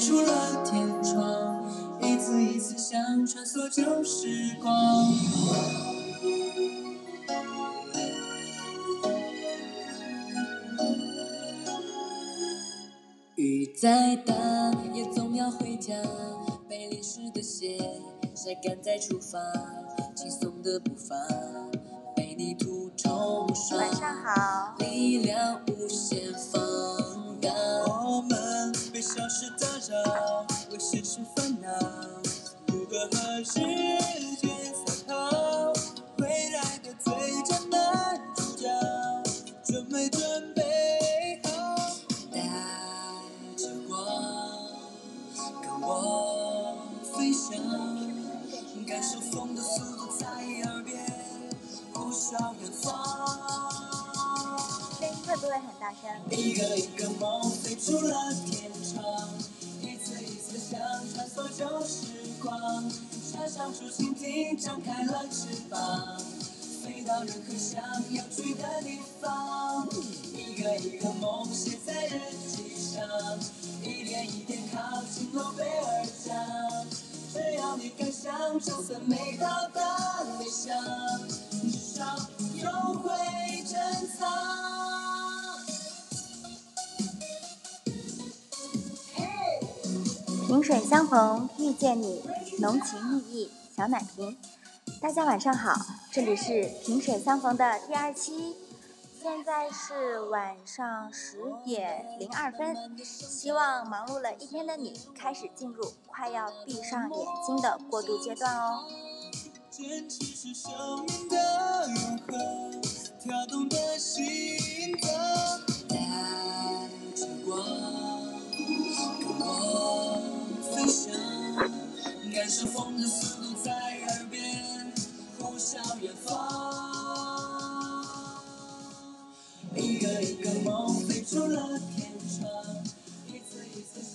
出了天窗，一次一次想穿梭旧时光。雨再大也总要回家，被淋湿的鞋晒干再出发，轻松的步伐被泥土冲刷。晚上好，力量无限放。被小事打扰，为现实烦恼，如何和时间赛跑？未来的最佳男主角，准没准备好？带着光，跟我飞翔，感受风的速度在耳边呼啸远方。声音会不会很大声？一个一个梦飞出了天，穿梭旧时光，插上竹蜻蜓，张开了翅膀，飞到任何想要去的地方。一个一个梦写在日记上，一点一点靠近诺贝尔奖。只要你敢想，就算没到达理想，至少有会珍藏。萍水相逢，遇见你，浓情蜜意，小奶瓶。大家晚上好，这里是萍水相逢的第二期，现在是晚上十点零二分。希望忙碌了一天的你，开始进入快要闭上眼睛的过渡阶段哦。坚持是生命的永恒，跳动的心脏，带着光，感受风的速度在耳边呼啸远方。一个一个梦飞出了天窗，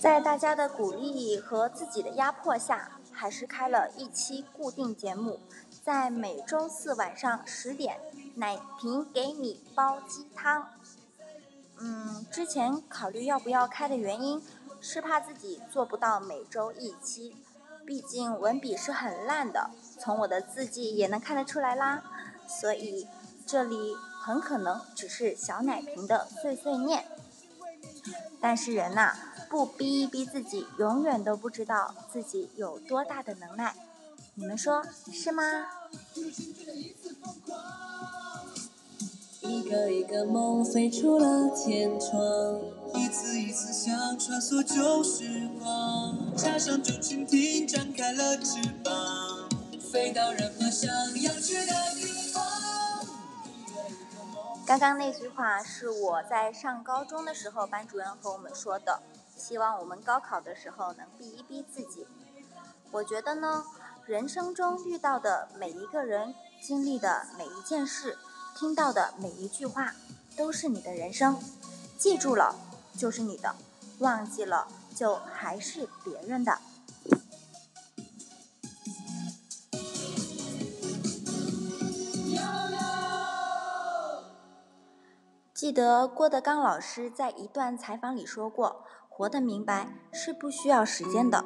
在大家的鼓励和自己的压迫下，还是开了一期固定节目，在每周四晚上十点，奶瓶给你煲鸡汤。嗯，之前考虑要不要开的原因，是怕自己做不到每周一期，毕竟文笔是很烂的，从我的字迹也能看得出来啦。所以这里很可能只是小奶瓶的碎碎念。但是人呐、不逼一逼自己，永远都不知道自己有多大的能耐。你们说是吗？一个一个梦飞出了天窗，一次一次想穿梭旧时光，插上竹蜻蜓，张开了翅膀，飞到任何想要去的地方。刚刚那句话是我在上高中的时候，班主任和我们说的，希望我们高考的时候能逼一逼自己。我觉得呢，人生中遇到的每一个人，经历的每一件事，听到的每一句话，都是你的人生。记住了就是你的，忘记了就还是别人的。记得郭德纲老师在一段采访里说过：“活得明白是不需要时间的，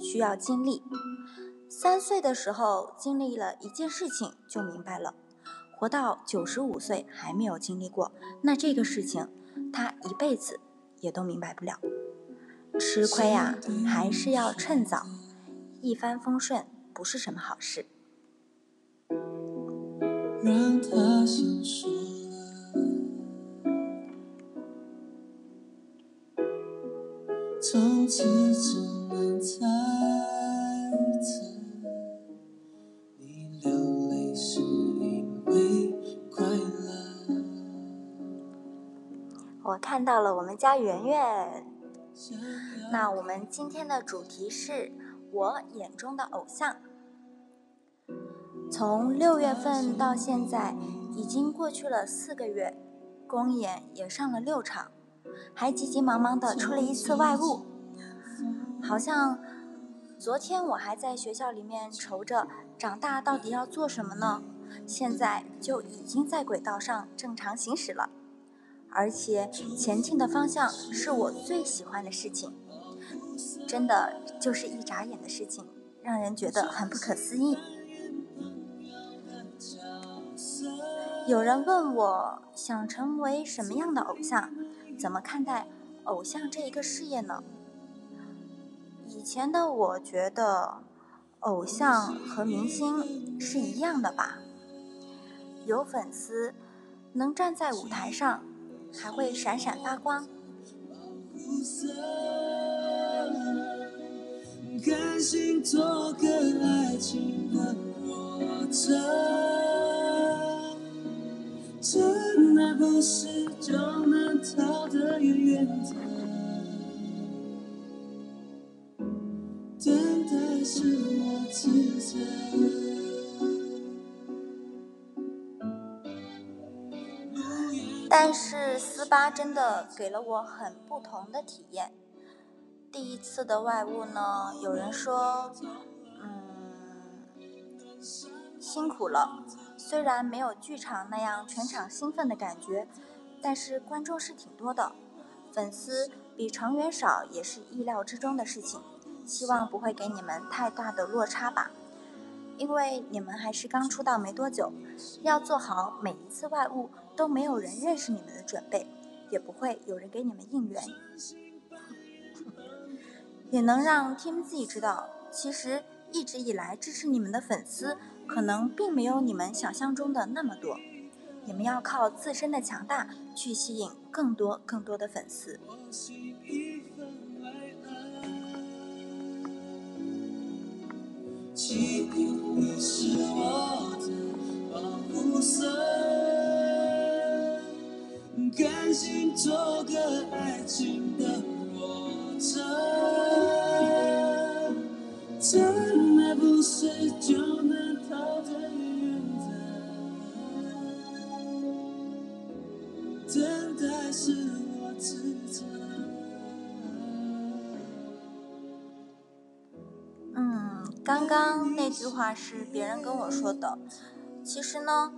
需要经历。三岁的时候经历了一件事情就明白了，活到九十五岁还没有经历过，那这个事情他一辈子也都明白不了。吃亏啊，还是要趁早，一帆风顺不是什么好事。”从此只能猜我看到了我们家圆圆。那我们今天的主题是我眼中的偶像。从六月份到现在，已经过去了四个月，公演也上了六场，还急急忙忙的出了一次外务。好像昨天我还在学校里面愁着长大到底要做什么呢，现在就已经在轨道上正常行驶了。而且前进的方向是我最喜欢的事情，真的就是一眨眼的事情，让人觉得很不可思议。有人问我想成为什么样的偶像，怎么看待偶像这一个事业呢？以前的我觉得，偶像和明星是一样的吧，有粉丝，能站在舞台上，还会闪闪发光。甘心做个爱情的弱者，真爱不是就能逃得远远的，等待是我自责。但是丝巴真的给了我很不同的体验。第一次的外务呢，有人说，嗯，辛苦了。虽然没有剧场那样全场兴奋的感觉，但是观众是挺多的，粉丝比成员少也是意料之中的事情。希望不会给你们太大的落差吧，因为你们还是刚出道没多久，要做好每一次外务都没有人认识你们的准备，也不会有人给你们应援。也能让 Team Z 知道，其实一直以来支持你们的粉丝，可能并没有你们想象中的那么多。你们要靠自身的强大去吸引更多更多的粉丝。记忆你是我的保护色，甘心做个爱情的弱者，真爱不是就能逃得远的，等待是我职责。刚刚那句话是别人跟我说的。其实呢，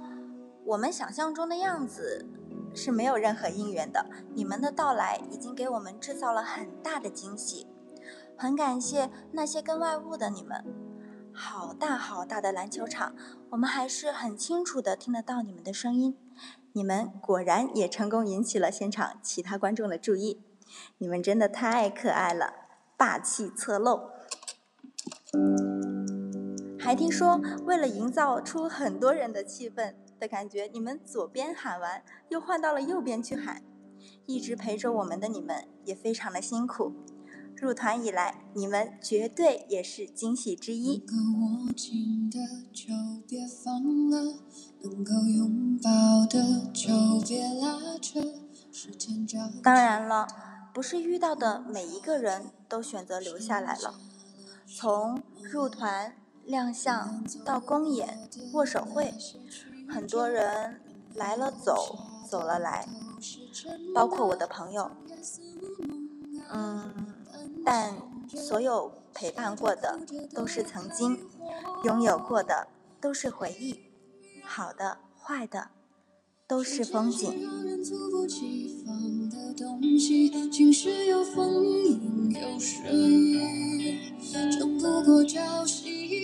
我们想象中的样子是没有任何应援的。你们的到来已经给我们制造了很大的惊喜。很感谢那些跟外物的你们，好大好大的篮球场，我们还是很清楚的听得到你们的声音。你们果然也成功引起了现场其他观众的注意，你们真的太可爱了，霸气侧漏。还听说为了营造出很多人的气氛的感觉，你们左边喊完又换到了右边去喊，一直陪着我们的你们也非常的辛苦。入团以来，你们绝对也是惊喜之一。当然了，不是遇到的每一个人都选择留下来了。从入团、亮相到公演、握手会，很多人来了走，走了来，包括我的朋友。嗯。但所有陪伴过的都是曾经，拥有过的都是回忆，好的坏的都是风景。争不过朝夕，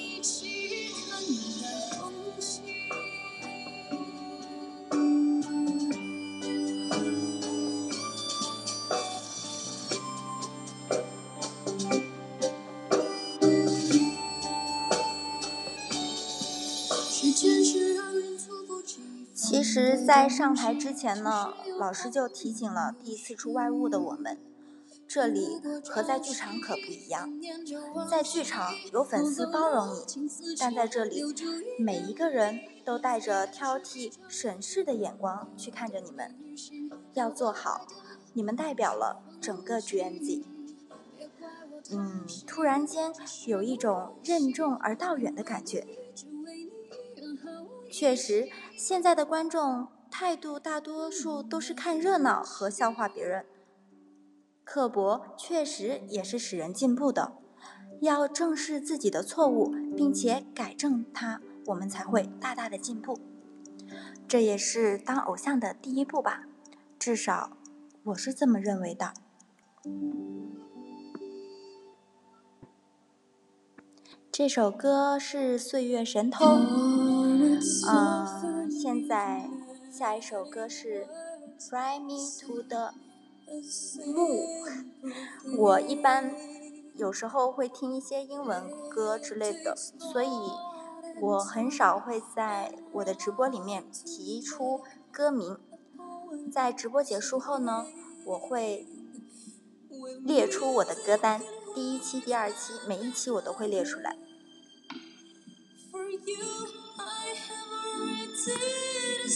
其实，在上台之前呢，老师就提醒了第一次出外务的我们，这里和在剧场可不一样。在剧场有粉丝包容你，但在这里，每一个人都带着挑剔、审视的眼光去看着你们。要做好，你们代表了整个 GNZ。嗯，突然间有一种任重而道远的感觉。确实，现在的观众态度大多数都是看热闹和笑话别人。刻薄确实也是使人进步的，要正视自己的错误，并且改正它，我们才会大大的进步。这也是当偶像的第一步吧，至少我是这么认为的。这首歌是《岁月神偷》，嗯，现在下一首歌是《Fly Me to the Moon》。我一般有时候会听一些英文歌之类的，所以我很少会在我的直播里面提出歌名。在直播结束后呢，我会列出我的歌单。第一期、第二期，每一期我都会列出来。did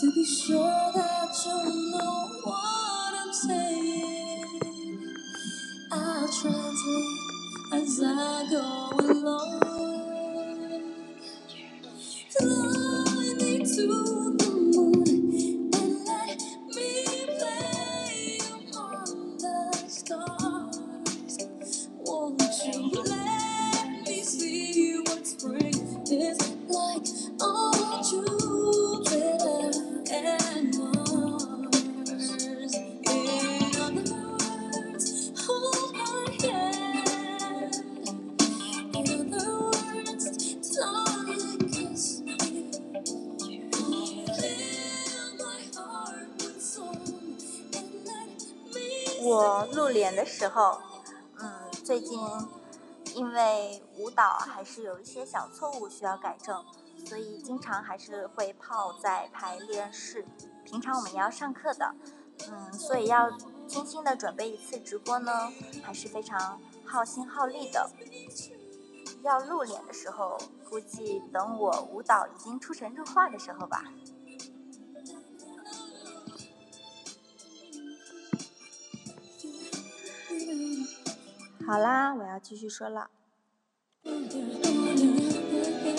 to be sure that you know what I'm saying. I'll translate as I go along. Fly me to 的时候，嗯，最近因为舞蹈还是有一些小错误需要改正，所以经常还是会泡在排练室。平常我们也要上课的，嗯，所以要精心的准备一次直播呢，还是非常耗心耗力的。要露脸的时候，估计等我舞蹈已经出神入化的时候吧。好啦，我要继续说了。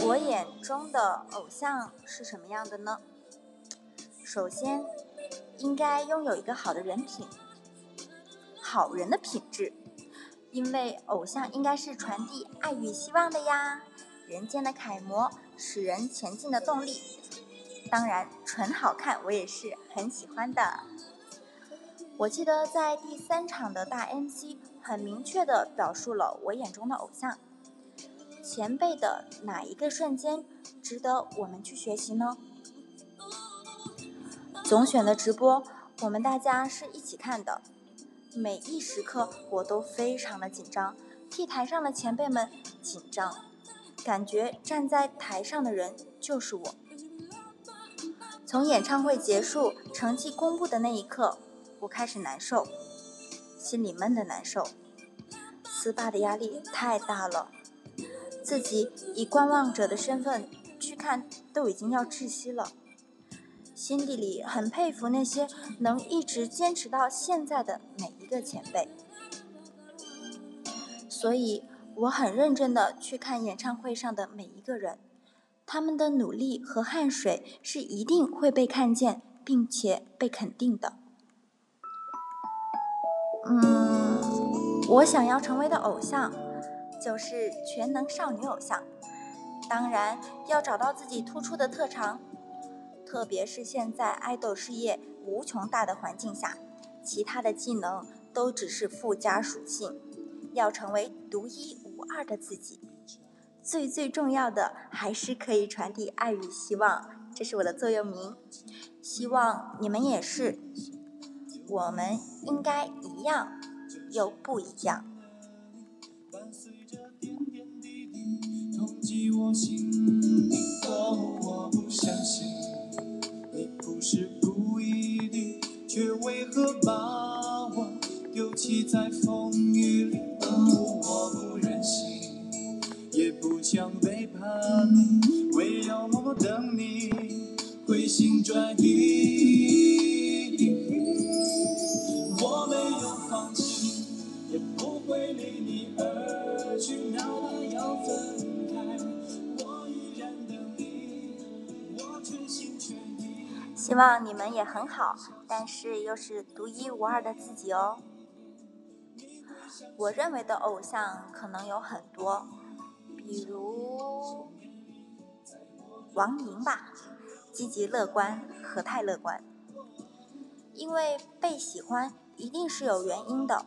我眼中的偶像是什么样的呢？首先，应该拥有一个好的人品，好人的品质，因为偶像应该是传递爱与希望的呀，人间的楷模，使人前进的动力。当然，纯好看我也是很喜欢的。我记得在第三场的大 MC。很明确地表述了我眼中的偶像前辈的哪一个瞬间值得我们去学习呢？总选的直播，我们大家是一起看的，每一时刻我都非常的紧张，替台上的前辈们紧张，感觉站在台上的人就是我。从演唱会结束、成绩公布的那一刻，我开始难受。心里闷的难受，斯巴的压力太大了，自己以观望者的身份去看都已经要窒息了。心底里很佩服那些能一直坚持到现在的每一个前辈，所以我很认真的去看演唱会上的每一个人，他们的努力和汗水是一定会被看见并且被肯定的。嗯，我想要成为的偶像就是全能少女偶像。当然，要找到自己突出的特长，特别是现在爱豆事业无穷大的环境下，其他的技能都只是附加属性。要成为独一无二的自己，最最重要的还是可以传递爱与希望。这是我的座右铭，希望你们也是。我们应该一样，又不一样。很好，但是又是独一无二的自己哦。我认为的偶像可能有很多，比如王宁吧，积极乐观和太乐观。因为被喜欢一定是有原因的，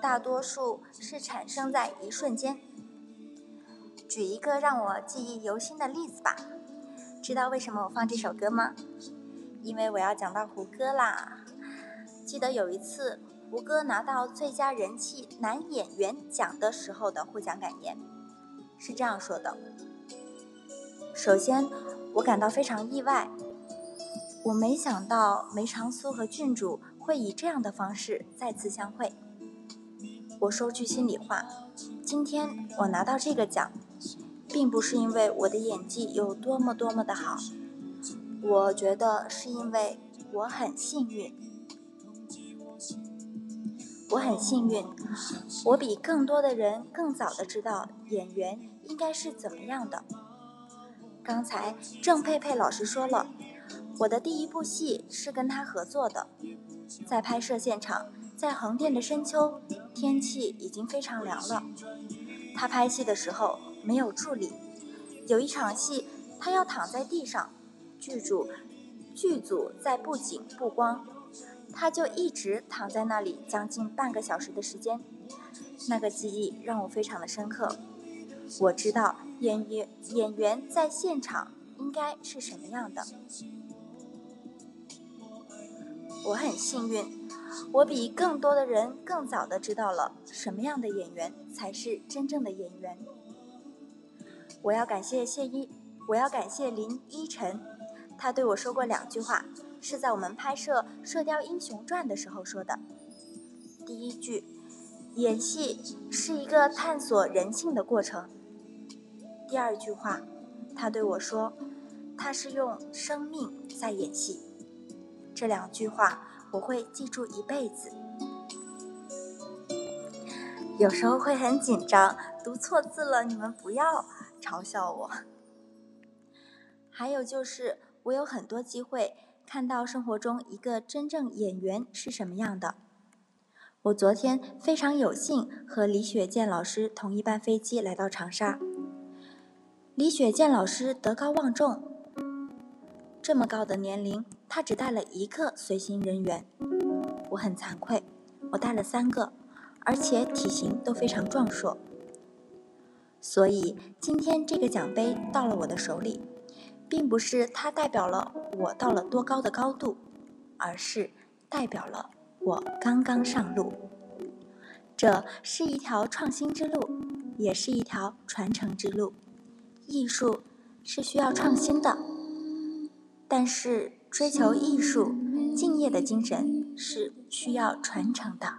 大多数是产生在一瞬间。举一个让我记忆犹新的例子吧，知道为什么我放这首歌吗？因为我要讲到胡歌啦。记得有一次。胡歌拿到最佳人气男演员奖的时候的获奖感言是这样说的：“首先，我感到非常意外，我没想到梅长苏和郡主会以这样的方式再次相会。我说句心里话，今天我拿到这个奖，并不是因为我的演技有多么多么的好，我觉得是因为我很幸运。”我很幸运，我比更多的人更早的知道演员应该是怎么样的。刚才郑佩佩老师说了，我的第一部戏是跟他合作的，在拍摄现场，在横店的深秋，天气已经非常凉了。他拍戏的时候没有助理，有一场戏他要躺在地上，剧组剧组在布景布光。他就一直躺在那里将近半个小时的时间，那个记忆让我非常的深刻。我知道演员演员在现场应该是什么样的。我很幸运，我比更多的人更早的知道了什么样的演员才是真正的演员。我要感谢谢一，我要感谢林依晨，他对我说过两句话。是在我们拍摄《射雕英雄传》的时候说的。第一句，演戏是一个探索人性的过程。第二句话，他对我说，他是用生命在演戏。这两句话我会记住一辈子。有时候会很紧张，读错字了，你们不要嘲笑我。还有就是，我有很多机会。看到生活中一个真正演员是什么样的。我昨天非常有幸和李雪健老师同一班飞机来到长沙。李雪健老师德高望重，这么高的年龄，他只带了一个随行人员。我很惭愧，我带了三个，而且体型都非常壮硕。所以今天这个奖杯到了我的手里。并不是它代表了我到了多高的高度，而是代表了我刚刚上路。这是一条创新之路，也是一条传承之路。艺术是需要创新的，但是追求艺术、敬业的精神是需要传承的。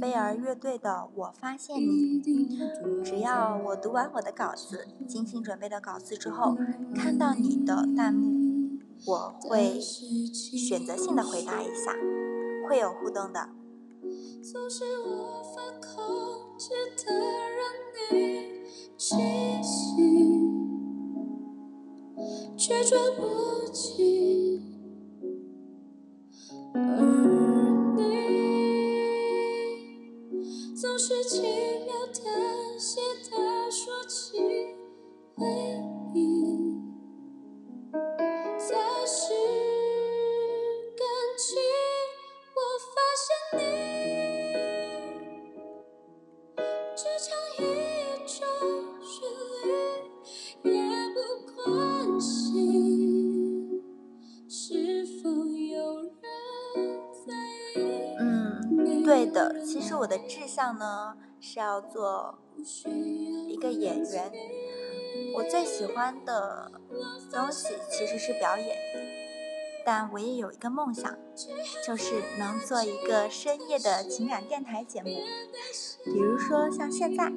飞儿乐队的《我发现你》。只要我读完我的稿子，精心准备的稿子之后，看到你的弹幕，我会选择性的回答一下，会有互动的。却抓不紧，实我的志向呢是要做一个演员。我最喜欢的东西其实是表演，但我也有一个梦想，就是能做一个深夜的情感电台节目，比如说像现在。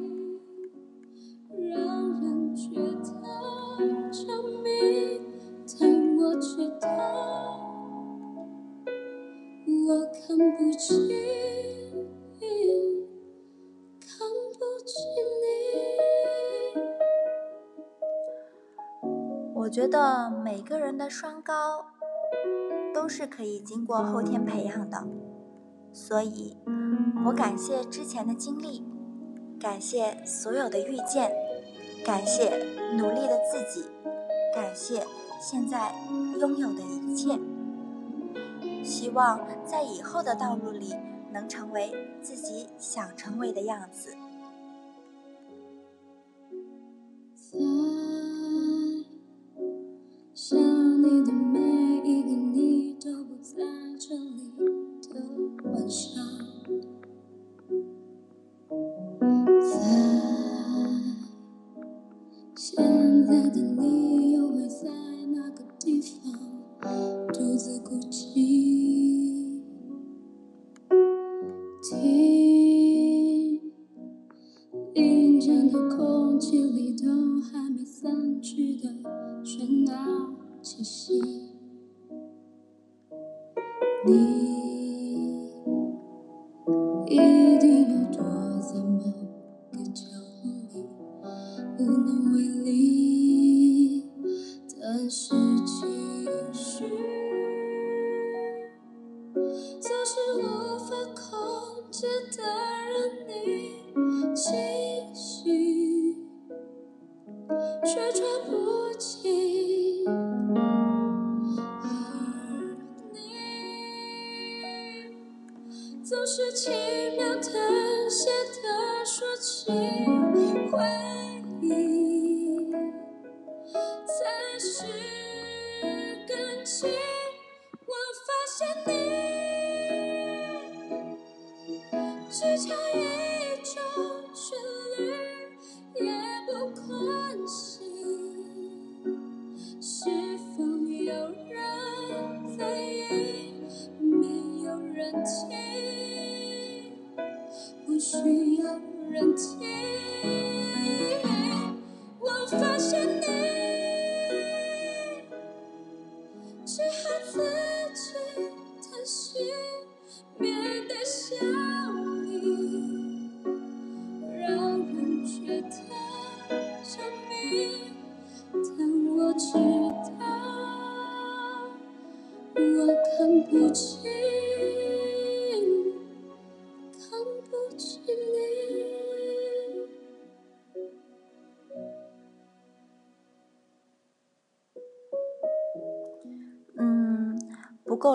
人的双高都是可以经过后天培养的，所以我感谢之前的经历，感谢所有的遇见，感谢努力的自己，感谢现在拥有的一切。希望在以后的道路里能成为自己想成为的样子。里的每一个你都不在这里的晚上。在现在的你。无能为力但是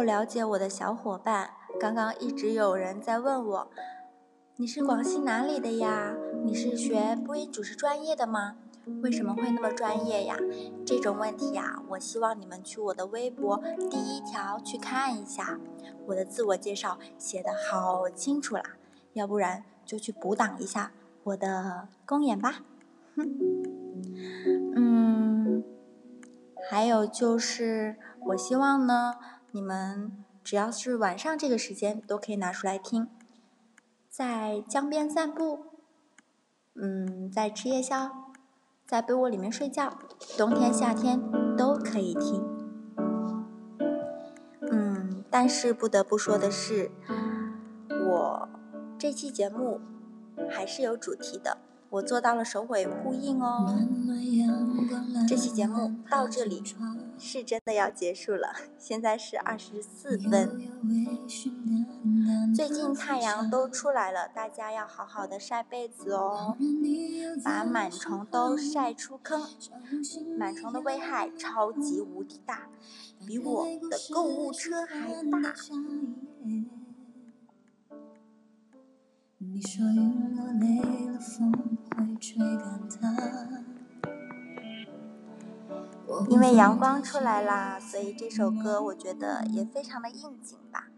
了解我的小伙伴，刚刚一直有人在问我：“你是广西哪里的呀？你是学播音主持专业的吗？为什么会那么专业呀？”这种问题啊，我希望你们去我的微博第一条去看一下，我的自我介绍写的好清楚啦，要不然就去补档一下我的公演吧。嗯，还有就是我希望呢。你们只要是晚上这个时间都可以拿出来听，在江边散步，嗯，在吃夜宵，在被窝里面睡觉，冬天夏天都可以听。嗯，但是不得不说的是，我这期节目还是有主题的。我做到了首尾呼应哦。这期节目到这里是真的要结束了，现在是二十四分。最近太阳都出来了，大家要好好的晒被子哦，把螨虫都晒出坑。螨虫的危害超级无敌大，比我的购物车还大。你说云落累了，风会吹干它。因为阳光出来啦，所以这首歌我觉得也非常的应景吧。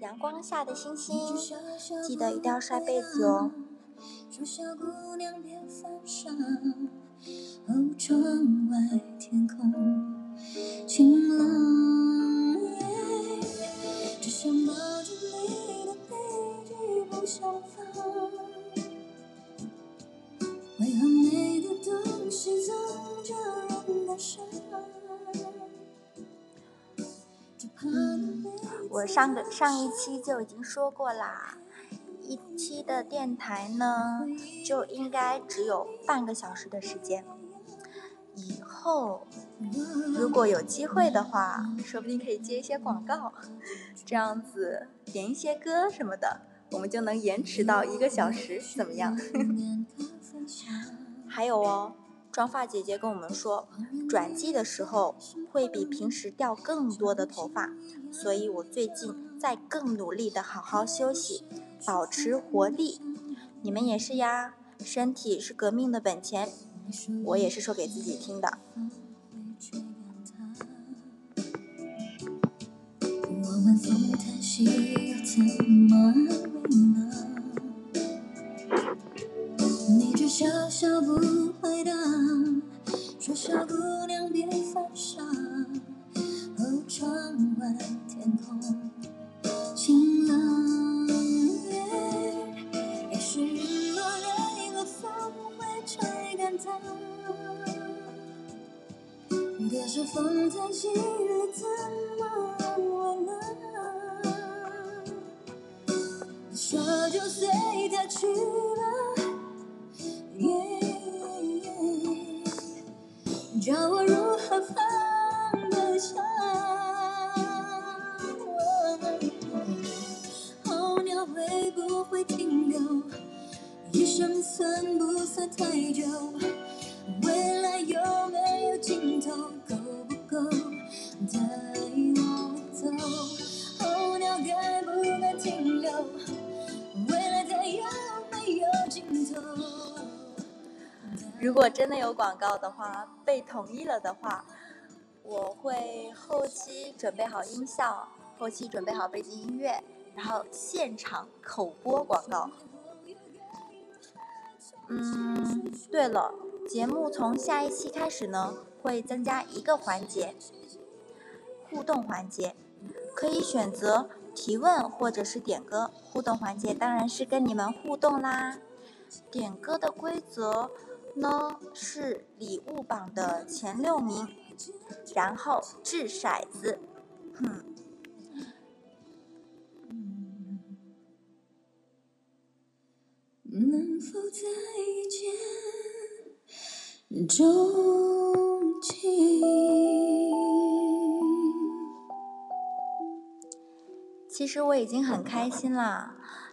阳光下的星星，记得一定要晒被子哦。说小姑娘别，窗外天空晴朗，只想抱着你的背脊不想放。为何你的东西总这样，我上个上一期就已经说过啦，一期的电台呢，就应该只有半个小时的时间。以后如果有机会的话，说不定可以接一些广告，这样子点一些歌什么的，我们就能延迟到一个小时，怎么样？还有哦。妆发姐姐跟我们说，转季的时候会比平时掉更多的头发，所以我最近在更努力的好好休息，保持活力。你们也是呀，身体是革命的本钱，我也是说给自己听的。我们风叹息又怎么笑不回答。说小姑娘别犯傻，哦，窗外天空晴朗。也许日落累了，风会吹干它。可是风叹息太久？未来有没有尽头？够不够带我走？候鸟该不该停留？未来再有没有尽头？如果真的有广告的话，被同意了的话，我会后期准备好音效，后期准备好背景音乐，然后现场口播广告。嗯，对了，节目从下一期开始呢，会增加一个环节，互动环节，可以选择提问或者是点歌。互动环节当然是跟你们互动啦，点歌的规则。呢是礼物榜的前六名，然后掷骰子，哼。能否再见钟情？其实我已经很开心了，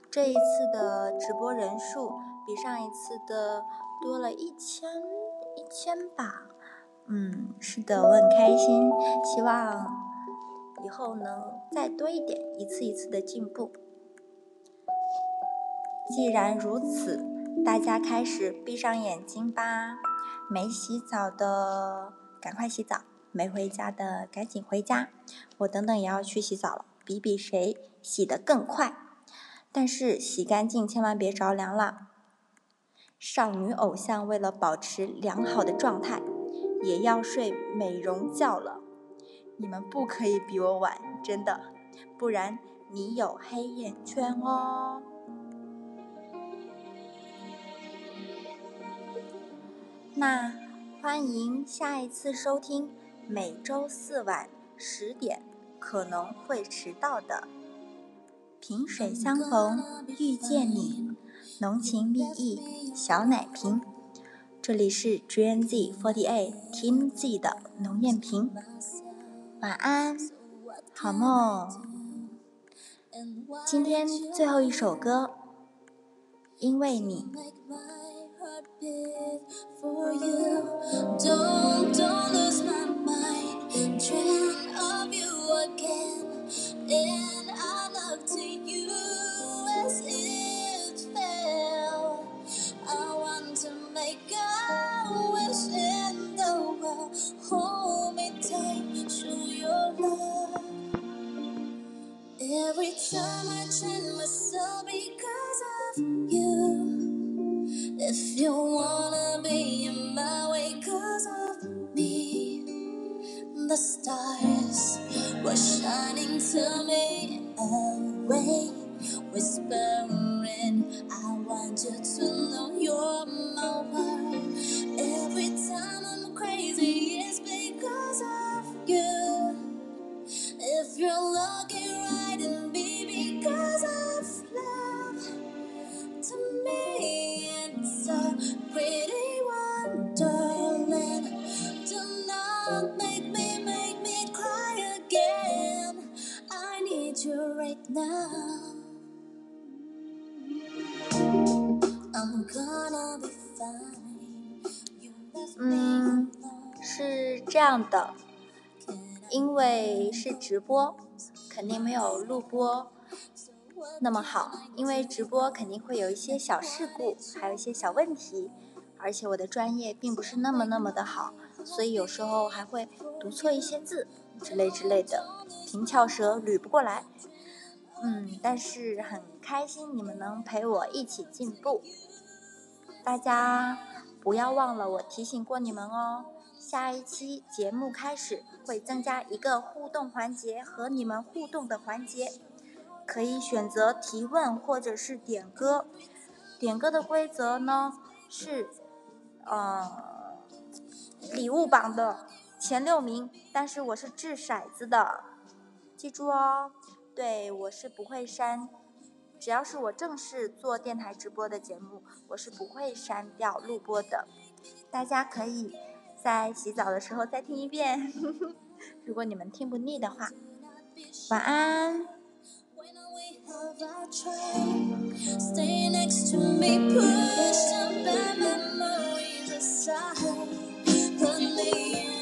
这一次的直播人数比上一次的。多了一千一千吧，嗯，是的，我很开心，希望以后能再多一点，一次一次的进步。既然如此，大家开始闭上眼睛吧。没洗澡的赶快洗澡，没回家的赶紧回家。我等等也要去洗澡了，比比谁洗得更快。但是洗干净千万别着凉了。少女偶像为了保持良好的状态，也要睡美容觉了。你们不可以比我晚，真的，不然你有黑眼圈哦。那欢迎下一次收听每周四晚十点可能会迟到的萍水相逢遇见你。浓情蜜意小奶瓶，这里是 GNZ Forty Eight Team Z 的农艳萍，晚安，好梦。今天最后一首歌，因为你。God bid for you. Don't, don't lose my mind. Dream of you again. And I look to you as it fell. I want to make a wish in the world. Hold me tight, show your love. Every time I turn myself, because if you wanna be in my way cause of me, the stars were shining to me away, 直播，肯定没有录播那么好。因为直播肯定会有一些小事故，还有一些小问题，而且我的专业并不是那么那么的好，所以有时候还会读错一些字之类之类的，平翘舌捋不过来。嗯，但是很开心你们能陪我一起进步，大家。不要忘了，我提醒过你们哦。下一期节目开始会增加一个互动环节和你们互动的环节，可以选择提问或者是点歌。点歌的规则呢是，呃，礼物榜的前六名，但是我是掷骰子的，记住哦。对，我是不会删。只要是我正式做电台直播的节目，我是不会删掉录播的。大家可以在洗澡的时候再听一遍 如果你们听不腻的话晚安 Yeah.